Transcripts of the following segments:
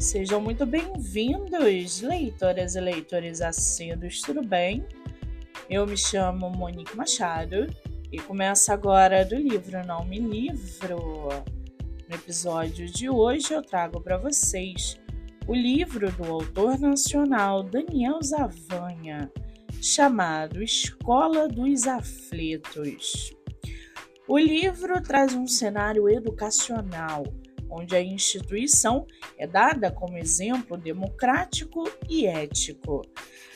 Sejam muito bem-vindos, leitoras e leitores assíduos, tudo bem? Eu me chamo Monique Machado e começo agora do livro Não Me Livro. No episódio de hoje eu trago para vocês o livro do autor nacional Daniel Zavanha, chamado Escola dos Aflitos. O livro traz um cenário educacional onde a instituição é dada como exemplo democrático e ético.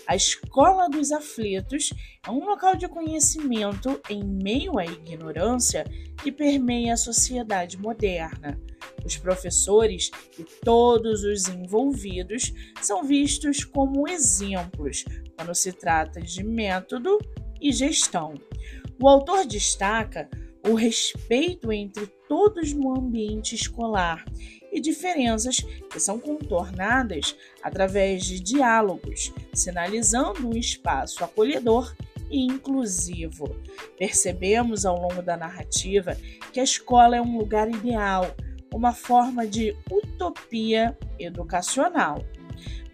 A Escola dos Aflitos é um local de conhecimento em meio à ignorância que permeia a sociedade moderna. Os professores e todos os envolvidos são vistos como exemplos quando se trata de método e gestão. O autor destaca o respeito entre todos no ambiente escolar e diferenças que são contornadas através de diálogos, sinalizando um espaço acolhedor e inclusivo. Percebemos ao longo da narrativa que a escola é um lugar ideal, uma forma de utopia educacional.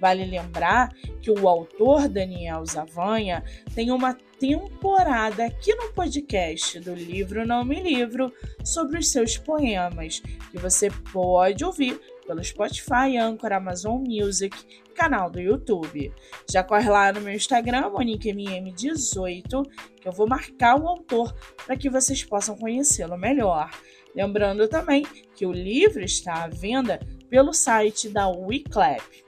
Vale lembrar que o autor Daniel Zavanha tem uma temporada aqui no podcast do Livro Não Me Livro sobre os seus poemas, que você pode ouvir pelo Spotify, Anchor, Amazon Music, canal do YouTube. Já corre lá no meu Instagram, MoniqueMM18, que eu vou marcar o autor para que vocês possam conhecê-lo melhor. Lembrando também que o livro está à venda pelo site da WeClap.